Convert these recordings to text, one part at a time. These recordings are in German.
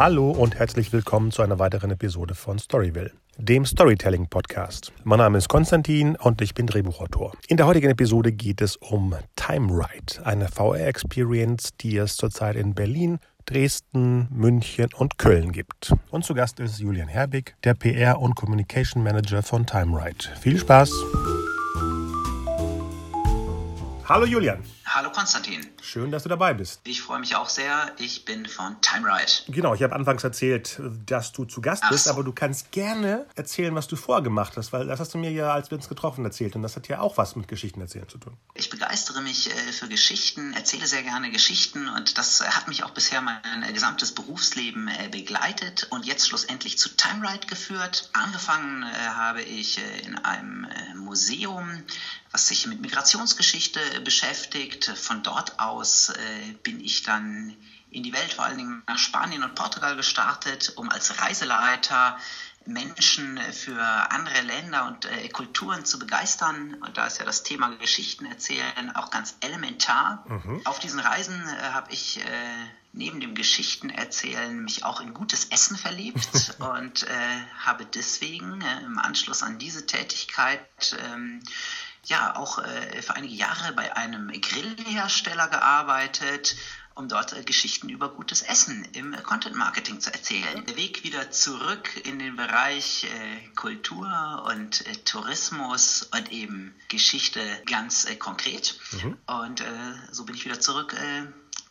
Hallo und herzlich willkommen zu einer weiteren Episode von Storyville, dem Storytelling Podcast. Mein Name ist Konstantin und ich bin Drehbuchautor. In der heutigen Episode geht es um Time Ride, eine VR-Experience, die es zurzeit in Berlin, Dresden, München und Köln gibt. Und zu Gast ist Julian Herbig, der PR- und Communication Manager von Time Ride. Viel Spaß! Hallo Julian. Hallo Konstantin. Schön, dass du dabei bist. Ich freue mich auch sehr. Ich bin von Time Ride. Genau, ich habe anfangs erzählt, dass du zu Gast bist, so. aber du kannst gerne erzählen, was du vorgemacht hast, weil das hast du mir ja, als wir uns getroffen, erzählt und das hat ja auch was mit Geschichten erzählen zu tun. Ich begeistere mich äh, für Geschichten, erzähle sehr gerne Geschichten und das hat mich auch bisher mein äh, gesamtes Berufsleben äh, begleitet und jetzt schlussendlich zu Time Ride geführt. Angefangen habe ich in einem Museum, was sich mit Migrationsgeschichte beschäftigt. Von dort aus äh, bin ich dann in die Welt, vor allen Dingen nach Spanien und Portugal gestartet, um als Reiseleiter Menschen für andere Länder und äh, Kulturen zu begeistern. Und da ist ja das Thema Geschichten erzählen auch ganz elementar. Mhm. Auf diesen Reisen äh, habe ich äh, neben dem Geschichten erzählen mich auch in gutes Essen verliebt und äh, habe deswegen äh, im Anschluss an diese Tätigkeit ähm, ja auch äh, für einige Jahre bei einem Grillhersteller gearbeitet, um dort äh, Geschichten über gutes Essen im äh, Content Marketing zu erzählen. Der Weg wieder zurück in den Bereich äh, Kultur und äh, Tourismus und eben Geschichte ganz äh, konkret. Mhm. Und so bin ich wieder zurück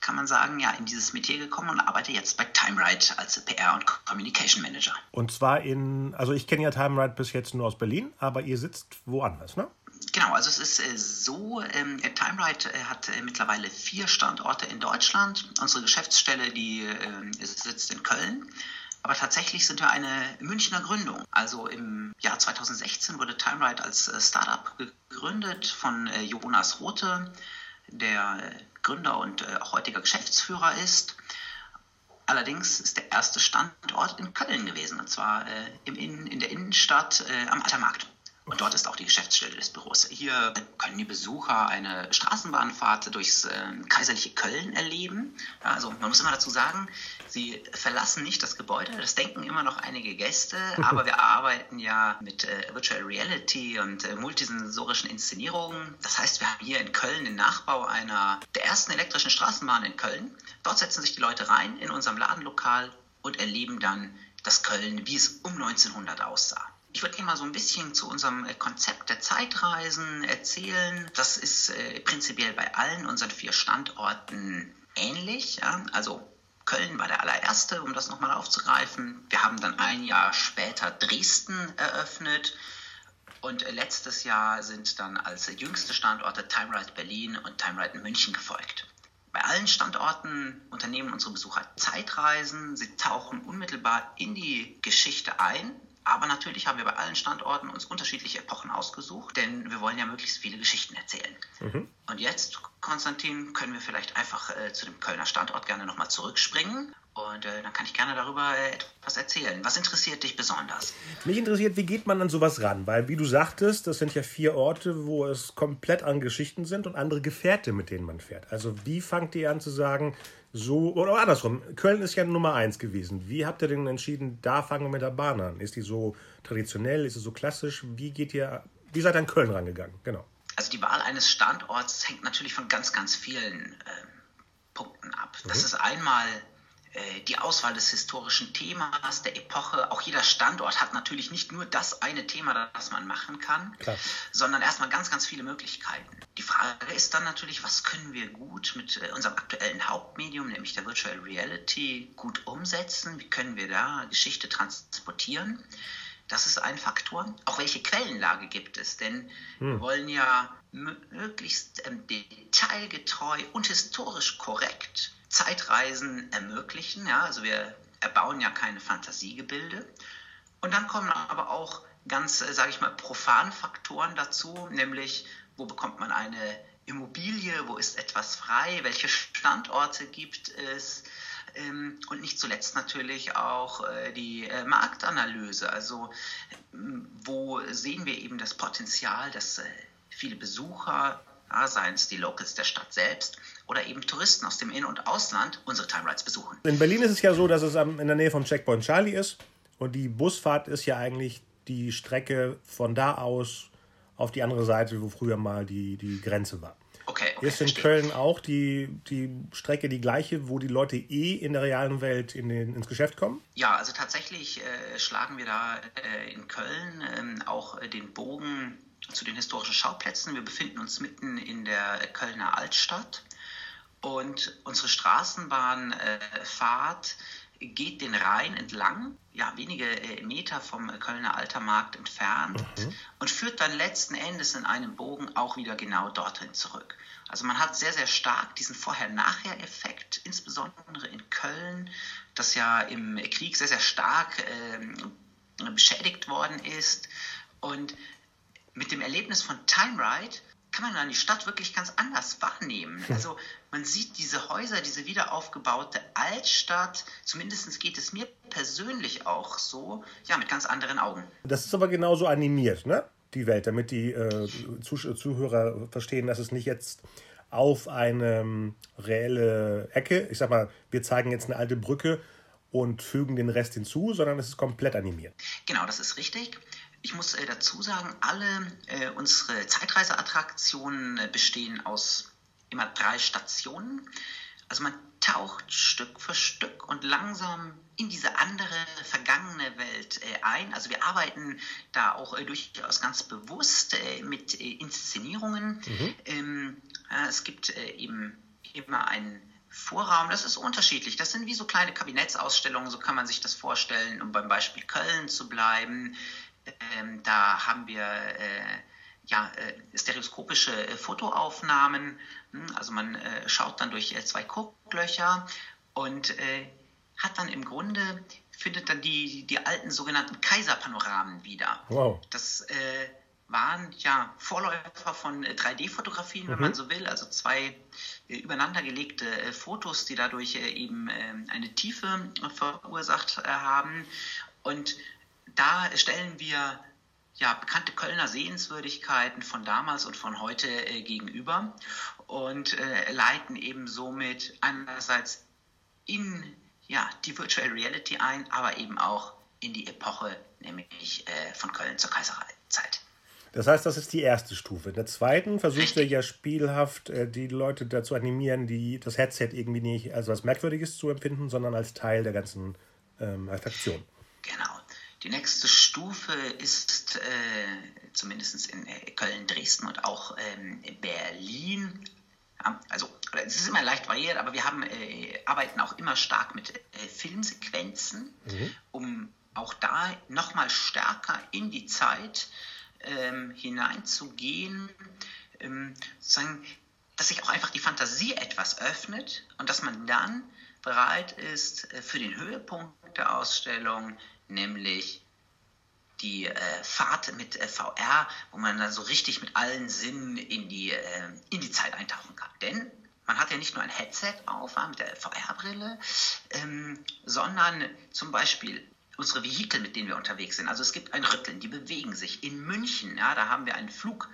kann man sagen, ja, in dieses Metier gekommen und arbeite jetzt bei TimeRide als PR und Communication Manager. Und zwar in, also ich kenne ja TimeRide bis jetzt nur aus Berlin, aber ihr sitzt woanders, ne? Genau, also es ist äh, so, ähm, TimeRide äh, hat äh, mittlerweile vier Standorte in Deutschland. Unsere Geschäftsstelle, die äh, sitzt in Köln. Aber tatsächlich sind wir eine Münchner Gründung. Also im Jahr 2016 wurde TimeRide als äh, Startup gegründet von äh, Jonas Rote, der Gründer und auch heutiger Geschäftsführer ist. Allerdings ist der erste Standort in Köln gewesen, und zwar im in, in der Innenstadt am Altermarkt. Und dort ist auch die Geschäftsstelle des Büros. Hier können die Besucher eine Straßenbahnfahrt durchs äh, kaiserliche Köln erleben. Also man muss immer dazu sagen, sie verlassen nicht das Gebäude. Das denken immer noch einige Gäste. Aber wir arbeiten ja mit äh, Virtual Reality und äh, multisensorischen Inszenierungen. Das heißt, wir haben hier in Köln den Nachbau einer der ersten elektrischen Straßenbahn in Köln. Dort setzen sich die Leute rein in unserem Ladenlokal und erleben dann das Köln, wie es um 1900 aussah. Ich würde mal so ein bisschen zu unserem äh, Konzept der Zeitreisen erzählen. Das ist äh, prinzipiell bei allen unseren vier Standorten ähnlich. Ja? Also Köln war der allererste, um das nochmal aufzugreifen. Wir haben dann ein Jahr später Dresden eröffnet. Und äh, letztes Jahr sind dann als jüngste Standorte TimeRide Berlin und TimeRide München gefolgt. Bei allen Standorten unternehmen unsere Besucher Zeitreisen. Sie tauchen unmittelbar in die Geschichte ein, aber natürlich haben wir bei allen Standorten uns unterschiedliche Epochen ausgesucht, denn wir wollen ja möglichst viele Geschichten erzählen. Mhm. Und jetzt, Konstantin, können wir vielleicht einfach äh, zu dem Kölner Standort gerne nochmal zurückspringen. Und äh, dann kann ich gerne darüber äh, etwas erzählen. Was interessiert dich besonders? Mich interessiert, wie geht man an sowas ran? Weil, wie du sagtest, das sind ja vier Orte, wo es komplett an Geschichten sind und andere Gefährte, mit denen man fährt. Also, wie fangt ihr an zu sagen, so, oder andersrum, Köln ist ja Nummer eins gewesen. Wie habt ihr denn entschieden, da fangen wir mit der Bahn an? Ist die so traditionell, ist sie so klassisch? Wie geht ihr, wie seid ihr an Köln rangegangen? Genau. Also die Wahl eines Standorts hängt natürlich von ganz, ganz vielen äh, Punkten ab. Mhm. Das ist einmal die Auswahl des historischen Themas, der Epoche. Auch jeder Standort hat natürlich nicht nur das eine Thema, das man machen kann, Klar. sondern erstmal ganz, ganz viele Möglichkeiten. Die Frage ist dann natürlich, was können wir gut mit äh, unserem aktuellen Hauptmedium, nämlich der Virtual Reality, gut umsetzen? Wie können wir da Geschichte transportieren? Das ist ein Faktor. Auch welche Quellenlage gibt es? Denn hm. wir wollen ja möglichst ähm, detailgetreu und historisch korrekt Zeitreisen ermöglichen. Ja? Also wir erbauen ja keine Fantasiegebilde. Und dann kommen aber auch ganz, äh, sage ich mal, profane Faktoren dazu, nämlich wo bekommt man eine Immobilie, wo ist etwas frei, welche Standorte gibt es ähm, und nicht zuletzt natürlich auch äh, die äh, Marktanalyse. Also wo sehen wir eben das Potenzial, dass viele Besucher seien es die Locals der Stadt selbst oder eben Touristen aus dem In- und Ausland, unsere Time Rides besuchen. In Berlin ist es ja so, dass es in der Nähe vom Checkpoint Charlie ist und die Busfahrt ist ja eigentlich die Strecke von da aus auf die andere Seite, wo früher mal die, die Grenze war. Okay, okay, ist in verstehe. Köln auch die, die Strecke die gleiche, wo die Leute eh in der realen Welt in den, ins Geschäft kommen? Ja, also tatsächlich äh, schlagen wir da äh, in Köln ähm, auch äh, den Bogen zu den historischen Schauplätzen. Wir befinden uns mitten in der Kölner Altstadt und unsere Straßenbahnfahrt geht den Rhein entlang, ja, wenige äh, Meter vom Kölner Altermarkt entfernt und führt dann letzten Endes in einem Bogen auch wieder genau dorthin zurück. Also man hat sehr, sehr stark diesen Vorher-Nachher-Effekt, insbesondere in Köln, das ja im Krieg sehr, sehr stark ähm, beschädigt worden ist. Und mit dem Erlebnis von Time Ride kann man dann die Stadt wirklich ganz anders wahrnehmen. Also man sieht diese Häuser, diese wiederaufgebaute Altstadt, zumindest geht es mir persönlich auch so, ja, mit ganz anderen Augen. Das ist aber genauso animiert, ne? Die Welt, damit die äh, Zuh Zuhörer verstehen, dass es nicht jetzt auf eine reelle Ecke, ich sag mal, wir zeigen jetzt eine alte Brücke und fügen den Rest hinzu, sondern es ist komplett animiert. Genau, das ist richtig. Ich muss äh, dazu sagen, alle äh, unsere Zeitreiseattraktionen äh, bestehen aus immer drei Stationen. Also man taucht Stück für Stück und langsam in diese andere vergangene Welt äh, ein. Also wir arbeiten da auch äh, durchaus ganz bewusst äh, mit Inszenierungen. Mhm. Ähm, es gibt eben immer einen Vorraum, das ist unterschiedlich. Das sind wie so kleine Kabinettsausstellungen, so kann man sich das vorstellen, um beim Beispiel Köln zu bleiben. Ähm, da haben wir äh, ja, äh, stereoskopische äh, Fotoaufnahmen. Hm, also man äh, schaut dann durch zwei Gucklöcher und äh, hat dann im Grunde, findet dann die, die alten sogenannten Kaiserpanoramen wieder. Wow. Das äh, waren ja Vorläufer von 3D-Fotografien, wenn mhm. man so will, also zwei übereinandergelegte Fotos, die dadurch eben ähm, eine Tiefe verursacht haben. Und da stellen wir ja, bekannte Kölner Sehenswürdigkeiten von damals und von heute äh, gegenüber und äh, leiten eben somit einerseits in ja, die Virtual Reality ein, aber eben auch in die Epoche, nämlich äh, von Köln zur Kaiserzeit. Das heißt, das ist die erste Stufe. In der zweiten versucht er ja spielhaft äh, die Leute dazu animieren, die das Headset irgendwie nicht als was Merkwürdiges zu empfinden, sondern als Teil der ganzen ähm, Attraktion. Die nächste Stufe ist äh, zumindest in äh, Köln, Dresden und auch ähm, Berlin. Ja, also es ist immer leicht variiert, aber wir haben, äh, arbeiten auch immer stark mit äh, Filmsequenzen, mhm. um auch da nochmal stärker in die Zeit ähm, hineinzugehen, ähm, sozusagen, dass sich auch einfach die Fantasie etwas öffnet und dass man dann bereit ist äh, für den Höhepunkt der Ausstellung nämlich die äh, Fahrt mit äh, VR, wo man dann so richtig mit allen Sinnen in die, äh, in die Zeit eintauchen kann. Denn man hat ja nicht nur ein Headset auf mit der VR-Brille, ähm, sondern zum Beispiel unsere Vehikel, mit denen wir unterwegs sind. Also es gibt ein Rütteln, die bewegen sich. In München, ja, da haben wir einen Flug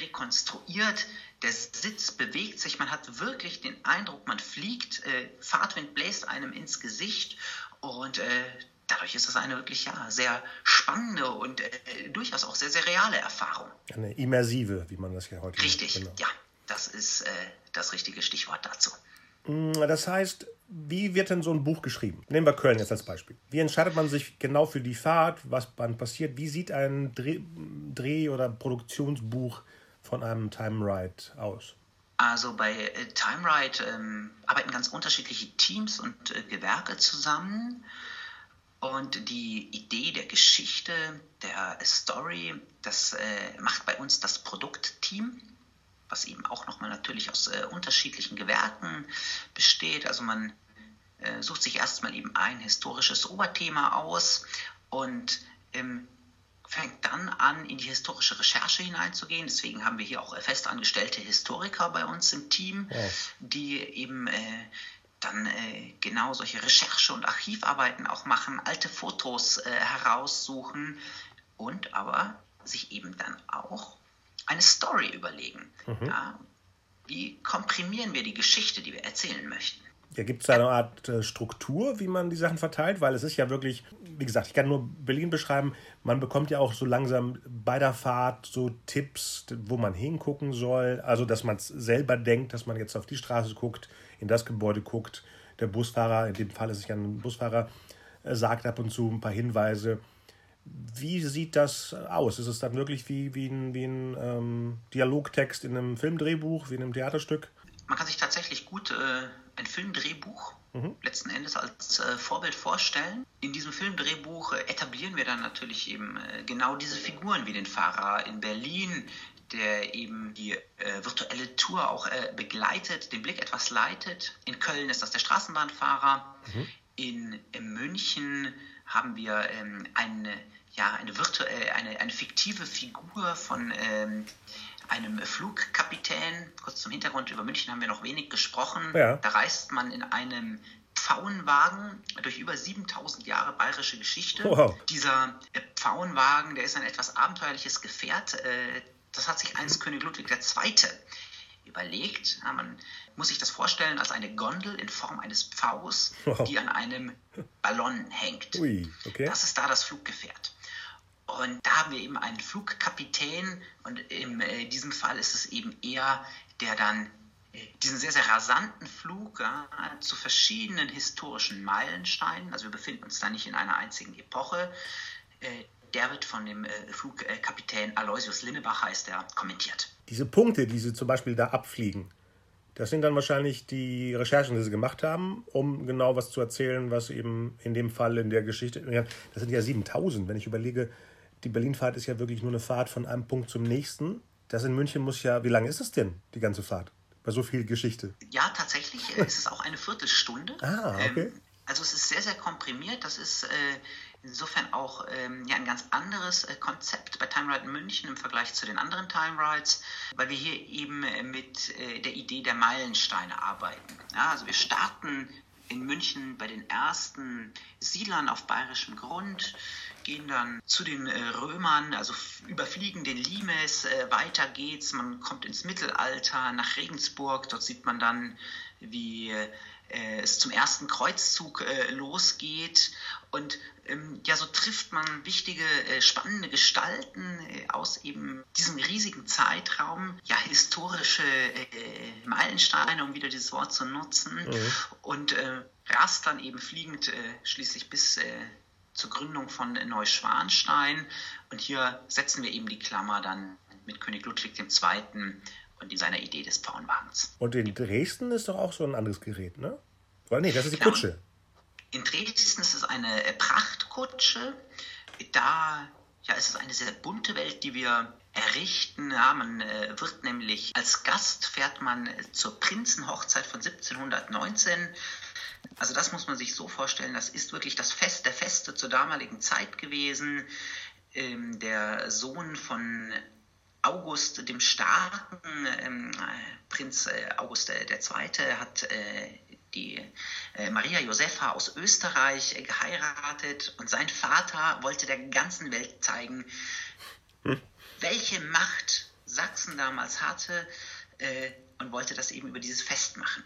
rekonstruiert. Der Sitz bewegt sich, man hat wirklich den Eindruck, man fliegt, äh, Fahrtwind bläst einem ins Gesicht und äh, dadurch ist es eine wirklich ja, sehr spannende und äh, durchaus auch sehr, sehr reale Erfahrung. Eine immersive, wie man das ja heute Richtig, genau. ja, das ist äh, das richtige Stichwort dazu. Mm, das heißt, wie wird denn so ein Buch geschrieben? Nehmen wir Köln jetzt als Beispiel. Wie entscheidet man sich genau für die Fahrt, was dann passiert? Wie sieht ein Dreh-, Dreh oder Produktionsbuch von einem Time Ride aus? Also bei äh, Time Ride ähm, arbeiten ganz unterschiedliche Teams und äh, Gewerke zusammen. Und die Idee der Geschichte, der Story, das äh, macht bei uns das Produktteam, was eben auch nochmal natürlich aus äh, unterschiedlichen Gewerken besteht. Also man äh, sucht sich erstmal eben ein historisches Oberthema aus und ähm, fängt dann an, in die historische Recherche hineinzugehen. Deswegen haben wir hier auch festangestellte Historiker bei uns im Team, ja. die eben äh, dann äh, genau solche Recherche- und Archivarbeiten auch machen, alte Fotos äh, heraussuchen und aber sich eben dann auch eine Story überlegen. Mhm. Ja, wie komprimieren wir die Geschichte, die wir erzählen möchten? Ja, gibt es da eine Art äh, Struktur, wie man die Sachen verteilt? Weil es ist ja wirklich, wie gesagt, ich kann nur Berlin beschreiben, man bekommt ja auch so langsam bei der Fahrt so Tipps, wo man hingucken soll. Also, dass man es selber denkt, dass man jetzt auf die Straße guckt, in das Gebäude guckt. Der Busfahrer, in dem Fall ist es ja ein Busfahrer, äh, sagt ab und zu ein paar Hinweise. Wie sieht das aus? Ist es dann wirklich wie, wie ein, wie ein ähm, Dialogtext in einem Filmdrehbuch, wie in einem Theaterstück? Man kann sich tatsächlich gut äh, ein Filmdrehbuch mhm. letzten Endes als äh, Vorbild vorstellen. In diesem Filmdrehbuch äh, etablieren wir dann natürlich eben äh, genau diese Figuren wie den Fahrer in Berlin, der eben die äh, virtuelle Tour auch äh, begleitet, den Blick etwas leitet. In Köln ist das der Straßenbahnfahrer. Mhm. In, in, München haben wir ähm, eine, ja, eine, virtuelle, eine, eine fiktive Figur von ähm, einem Flugkapitän. Kurz zum Hintergrund, über München haben wir noch wenig gesprochen. Ja. Da reist man in einem Pfauenwagen durch über 7000 Jahre bayerische Geschichte. Wow. Dieser äh, Pfauenwagen, der ist ein etwas abenteuerliches Gefährt. Äh, das hat sich einst König Ludwig II. überlegt. man muss sich das vorstellen als eine Gondel in Form eines Pfaus, wow. die an einem Ballon hängt. Ui, okay. Das ist da das Fluggefährt. Und da haben wir eben einen Flugkapitän und in äh, diesem Fall ist es eben er, der dann äh, diesen sehr, sehr rasanten Flug ja, zu verschiedenen historischen Meilensteinen, also wir befinden uns da nicht in einer einzigen Epoche, äh, der wird von dem Flugkapitän Aloysius Linnebach, heißt er, kommentiert. Diese Punkte, die Sie zum Beispiel da abfliegen, das sind dann wahrscheinlich die Recherchen, die Sie gemacht haben, um genau was zu erzählen, was eben in dem Fall in der Geschichte, das sind ja 7000, wenn ich überlege, die Berlinfahrt ist ja wirklich nur eine Fahrt von einem Punkt zum nächsten. Das in München muss ja, wie lange ist es denn, die ganze Fahrt? Bei so viel Geschichte. Ja, tatsächlich äh, ist es auch eine Viertelstunde. ah, okay. Ähm, also es ist sehr, sehr komprimiert. Das ist äh, insofern auch ähm, ja, ein ganz anderes äh, Konzept bei Time Ride München im Vergleich zu den anderen Time Rides, weil wir hier eben äh, mit äh, der Idee der Meilensteine arbeiten. Ja, also wir starten in München bei den ersten Siedlern auf bayerischem Grund gehen dann zu den äh, Römern, also überfliegen den Limes, äh, weiter geht's, man kommt ins Mittelalter, nach Regensburg, dort sieht man dann, wie äh, es zum ersten Kreuzzug losgeht. Und ähm, ja, so trifft man wichtige, spannende Gestalten aus eben diesem riesigen Zeitraum, ja, historische Meilensteine, um wieder dieses Wort zu nutzen. Mhm. und rast dann eben fliegend schließlich bis zur Gründung von Neuschwanstein. Und hier setzen wir eben die Klammer dann mit König Ludwig II. und seiner Idee des Pfauenwagens. Und in Dresden ist doch auch so ein anderes Gerät, ne? Oder nee, das ist die genau. Kutsche. In Dresden ist es eine äh, Prachtkutsche. Da ja, ist es eine sehr bunte Welt, die wir errichten. Ja, man äh, wird nämlich als Gast fährt man äh, zur Prinzenhochzeit von 1719 also das muss man sich so vorstellen, das ist wirklich das Fest der Feste zur damaligen Zeit gewesen. Ähm, der Sohn von August dem Starken, ähm, Prinz äh, August äh, II., hat äh, die äh, Maria Josepha aus Österreich äh, geheiratet und sein Vater wollte der ganzen Welt zeigen, hm. welche Macht Sachsen damals hatte äh, und wollte das eben über dieses Fest machen.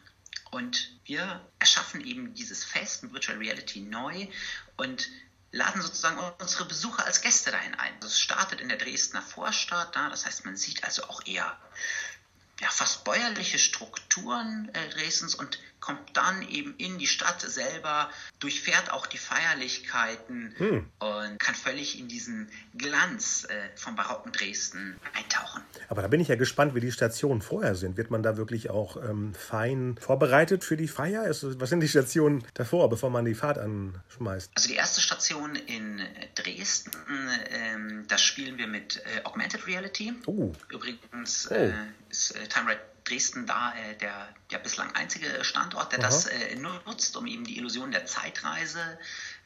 Und wir erschaffen eben dieses Fest in Virtual Reality neu und laden sozusagen unsere Besucher als Gäste dahin ein. Das startet in der Dresdner Vorstadt, das heißt, man sieht also auch eher ja, fast bäuerliche Strukturen äh, Dresdens und kommt dann eben in die Stadt selber, durchfährt auch die Feierlichkeiten hm. und kann völlig in diesen Glanz äh, vom barocken Dresden eintauchen. Aber da bin ich ja gespannt, wie die Stationen vorher sind. Wird man da wirklich auch ähm, fein vorbereitet für die Feier? Ist, was sind die Stationen davor, bevor man die Fahrt anschmeißt? Also die erste Station in Dresden, ähm, da spielen wir mit äh, Augmented Reality. Oh. Übrigens oh. Äh, ist äh, Time Ride Dresden da äh, der, der bislang einzige Standort, der Aha. das äh, nutzt, um eben die Illusion der Zeitreise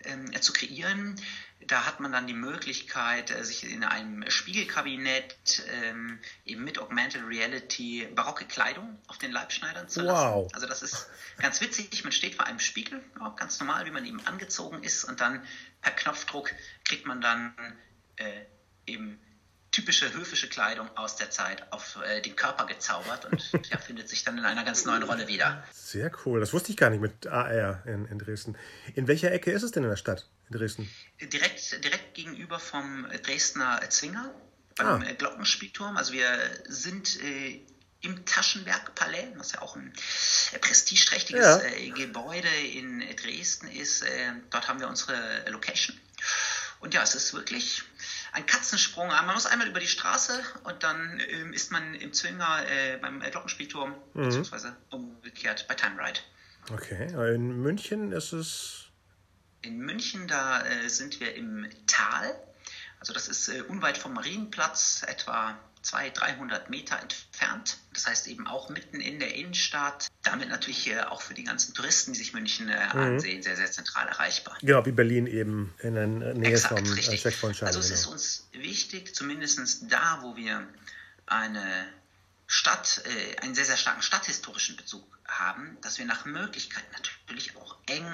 ähm, zu kreieren. Da hat man dann die Möglichkeit, äh, sich in einem Spiegelkabinett ähm, eben mit Augmented Reality barocke Kleidung auf den Leib schneidern zu lassen. Wow. Also das ist ganz witzig. Man steht vor einem Spiegel, auch ganz normal, wie man eben angezogen ist, und dann per Knopfdruck kriegt man dann äh, eben typische höfische Kleidung aus der Zeit auf äh, den Körper gezaubert und ja, findet sich dann in einer ganz neuen Rolle wieder. Sehr cool. Das wusste ich gar nicht mit AR in, in Dresden. In welcher Ecke ist es denn in der Stadt in Dresden? Direkt, direkt gegenüber vom Dresdner Zwinger, beim ah. Glockenspielturm. Also wir sind äh, im Taschenberg-Palais, was ja auch ein äh, prestigeträchtiges ja. äh, Gebäude in Dresden ist. Äh, dort haben wir unsere Location. Und ja, es ist wirklich ein Katzensprung. Man muss einmal über die Straße und dann ähm, ist man im Zwinger äh, beim Glockenspielturm, mhm. beziehungsweise umgekehrt bei Time Ride. Okay, in München ist es. In München, da äh, sind wir im Tal. Also das ist äh, unweit vom Marienplatz, etwa 200, 300 Meter entfernt. Das heißt eben auch mitten in der Innenstadt. Damit natürlich auch für die ganzen Touristen, die sich München äh, mhm. ansehen, sehr, sehr zentral erreichbar. Genau, wie Berlin eben in der Nähe Exakt, vom äh, richtig. Checkpoint Also es ist uns wichtig, zumindest da, wo wir eine Stadt, äh, einen sehr, sehr starken stadthistorischen Bezug haben, dass wir nach Möglichkeit natürlich auch eng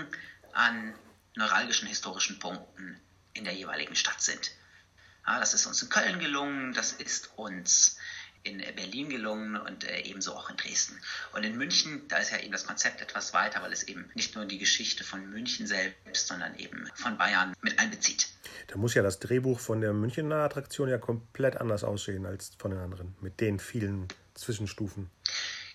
an neuralgischen historischen Punkten in der jeweiligen Stadt sind. Ja, das ist uns in Köln gelungen, das ist uns in Berlin gelungen und äh, ebenso auch in Dresden. Und in München, da ist ja eben das Konzept etwas weiter, weil es eben nicht nur die Geschichte von München selbst, sondern eben von Bayern mit einbezieht. Da muss ja das Drehbuch von der Münchener Attraktion ja komplett anders aussehen als von den anderen, mit den vielen Zwischenstufen.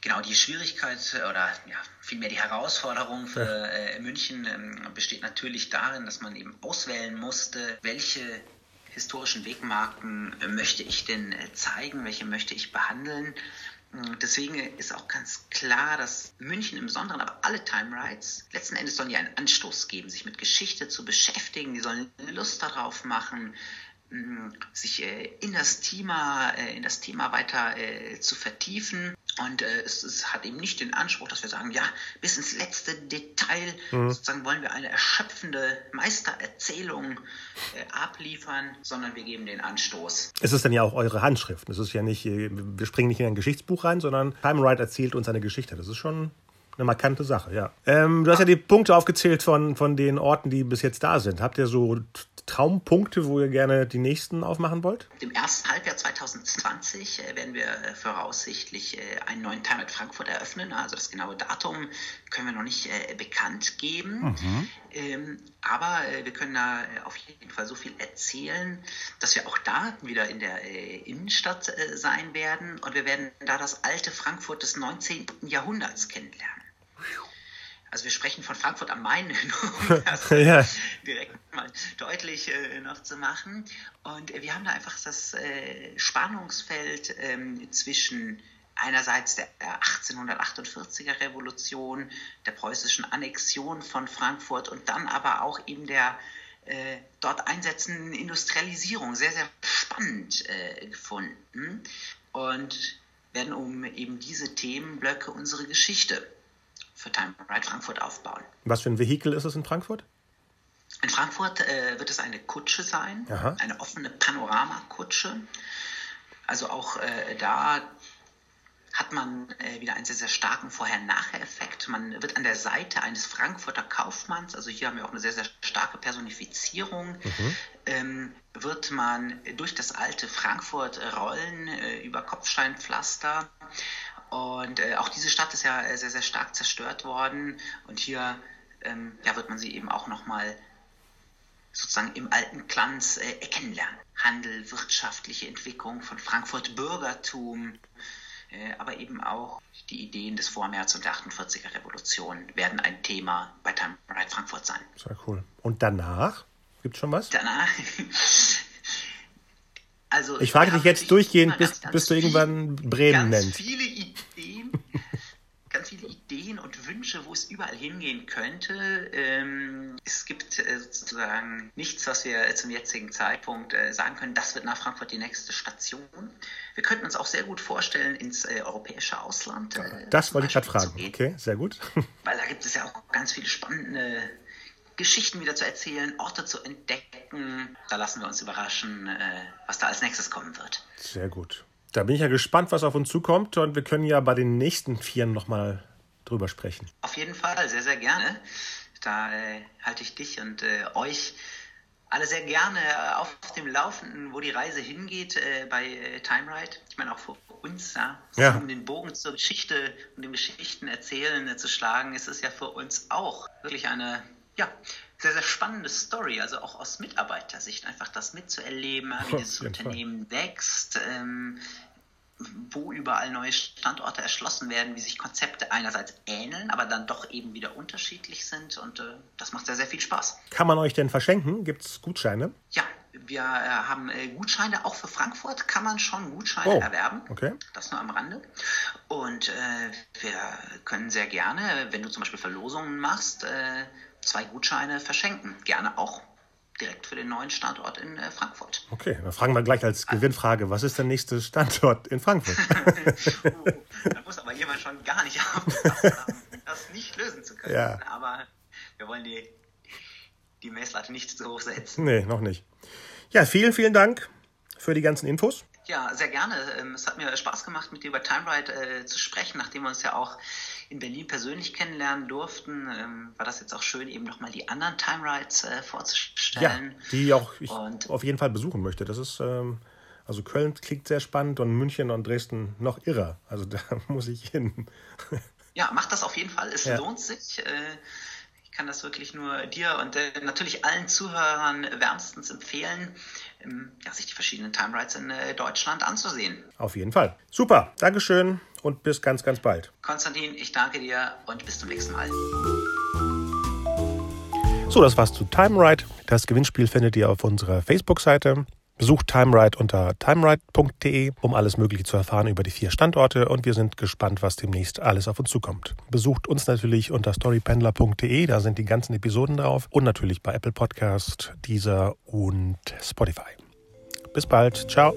Genau, die Schwierigkeit oder ja, vielmehr die Herausforderung für äh, München ähm, besteht natürlich darin, dass man eben auswählen musste, welche historischen Wegmarken äh, möchte ich denn äh, zeigen, welche möchte ich behandeln. Mm, deswegen ist auch ganz klar, dass München im Besonderen, aber alle Time Rides letzten Endes sollen ja einen Anstoß geben, sich mit Geschichte zu beschäftigen. Die sollen Lust darauf machen, sich äh, in das Thema, in das Thema weiter zu vertiefen. Und äh, es, es, hat eben nicht den Anspruch, dass wir sagen, ja, bis ins letzte Detail mhm. sozusagen wollen wir eine erschöpfende Meistererzählung äh, abliefern, sondern wir geben den Anstoß. Es ist dann ja auch eure Handschrift. Es ist ja nicht, äh, wir springen nicht in ein Geschichtsbuch rein, sondern Time Ride erzählt uns eine Geschichte. Das ist schon eine markante Sache, ja. Ähm, du hast ja die Punkte aufgezählt von, von den Orten, die bis jetzt da sind. Habt ihr so Traumpunkte, wo ihr gerne die nächsten aufmachen wollt? Im ersten Halbjahr 2020 äh, werden wir äh, voraussichtlich äh, einen neuen Time at Frankfurt eröffnen. Also das genaue Datum können wir noch nicht bekannt geben. Mhm. Ähm, aber wir können da auf jeden Fall so viel erzählen, dass wir auch da wieder in der Innenstadt sein werden. Und wir werden da das alte Frankfurt des 19. Jahrhunderts kennenlernen. Also wir sprechen von Frankfurt am Main, um das ja. direkt mal deutlich äh, noch zu machen. Und äh, wir haben da einfach das äh, Spannungsfeld ähm, zwischen einerseits der 1848er Revolution, der preußischen Annexion von Frankfurt und dann aber auch eben der äh, dort einsetzenden Industrialisierung sehr, sehr spannend äh, gefunden und werden um eben diese Themenblöcke unsere Geschichte für Time Ride Frankfurt aufbauen. Was für ein Vehikel ist es in Frankfurt? In Frankfurt äh, wird es eine Kutsche sein, Aha. eine offene Panoramakutsche. Also auch äh, da hat man äh, wieder einen sehr, sehr starken Vorher-Nachher-Effekt. Man wird an der Seite eines Frankfurter Kaufmanns, also hier haben wir auch eine sehr, sehr starke Personifizierung, mhm. ähm, wird man durch das alte Frankfurt rollen, äh, über Kopfsteinpflaster und äh, auch diese Stadt ist ja äh, sehr, sehr stark zerstört worden. Und hier ähm, ja, wird man sie eben auch nochmal sozusagen im alten Glanz äh, kennenlernen. Handel, wirtschaftliche Entwicklung von Frankfurt, Bürgertum, äh, aber eben auch die Ideen des Vormärz und der 48er Revolution werden ein Thema bei Time Ride Frankfurt sein. Sehr cool. Und danach? Gibt es schon was? Danach Also, ich frage dich jetzt durchgehend, bis, bis du irgendwann Bremen ganz nennst. Viele Ideen, ganz viele Ideen und Wünsche, wo es überall hingehen könnte. Ähm, es gibt äh, sozusagen nichts, was wir zum jetzigen Zeitpunkt äh, sagen können, das wird nach Frankfurt die nächste Station. Wir könnten uns auch sehr gut vorstellen, ins äh, europäische Ausland. Äh, das wollte ich gerade fragen. Okay, sehr gut. Weil da gibt es ja auch ganz viele spannende Geschichten wieder zu erzählen, Orte zu entdecken. Da lassen wir uns überraschen, äh, was da als nächstes kommen wird. Sehr gut. Da bin ich ja gespannt, was auf uns zukommt und wir können ja bei den nächsten Vieren nochmal drüber sprechen. Auf jeden Fall, sehr, sehr gerne. Da äh, halte ich dich und äh, euch alle sehr gerne auf dem Laufenden, wo die Reise hingeht äh, bei äh, Time Ride. Ich meine auch für uns, ja, ja. um den Bogen zur Geschichte und dem Geschichten erzählen äh, zu schlagen, ist es ja für uns auch wirklich eine ja, sehr, sehr spannende Story, also auch aus Mitarbeitersicht, einfach das mitzuerleben, wie dieses Unternehmen Fall. wächst, ähm, wo überall neue Standorte erschlossen werden, wie sich Konzepte einerseits ähneln, aber dann doch eben wieder unterschiedlich sind und äh, das macht sehr, sehr viel Spaß. Kann man euch denn verschenken? Gibt es Gutscheine? Ja, wir äh, haben äh, Gutscheine, auch für Frankfurt kann man schon Gutscheine oh, erwerben. Okay. Das nur am Rande. Und äh, wir können sehr gerne, wenn du zum Beispiel Verlosungen machst, äh, zwei Gutscheine verschenken. Gerne auch direkt für den neuen Standort in äh, Frankfurt. Okay, dann fragen wir gleich als Gewinnfrage, was ist der nächste Standort in Frankfurt? uh, da muss aber jemand schon gar nicht haben, das nicht lösen zu können. Ja. Aber wir wollen die, die Messlatte nicht zu hoch setzen. Nee, noch nicht. Ja, vielen, vielen Dank für die ganzen Infos. Ja, sehr gerne. Ähm, es hat mir Spaß gemacht, mit dir über TimeRide äh, zu sprechen, nachdem wir uns ja auch in Berlin persönlich kennenlernen durften. Ähm, war das jetzt auch schön, eben nochmal die anderen TimeRides äh, vorzustellen. Ja, die auch ich und, auf jeden Fall besuchen möchte. Das ist, ähm, also Köln klingt sehr spannend und München und Dresden noch irrer. Also da muss ich hin. ja, mach das auf jeden Fall. Es ja. lohnt sich. Äh, kann das wirklich nur dir und äh, natürlich allen Zuhörern wärmstens empfehlen, ja, sich die verschiedenen Time Rides in äh, Deutschland anzusehen. Auf jeden Fall. Super, Dankeschön und bis ganz, ganz bald. Konstantin, ich danke dir und bis zum nächsten Mal. So, das war's zu Time Ride. Das Gewinnspiel findet ihr auf unserer Facebook-Seite. Besucht TimeRide unter timeride.de, um alles Mögliche zu erfahren über die vier Standorte und wir sind gespannt, was demnächst alles auf uns zukommt. Besucht uns natürlich unter storypendler.de, da sind die ganzen Episoden drauf und natürlich bei Apple Podcast, Deezer und Spotify. Bis bald, ciao.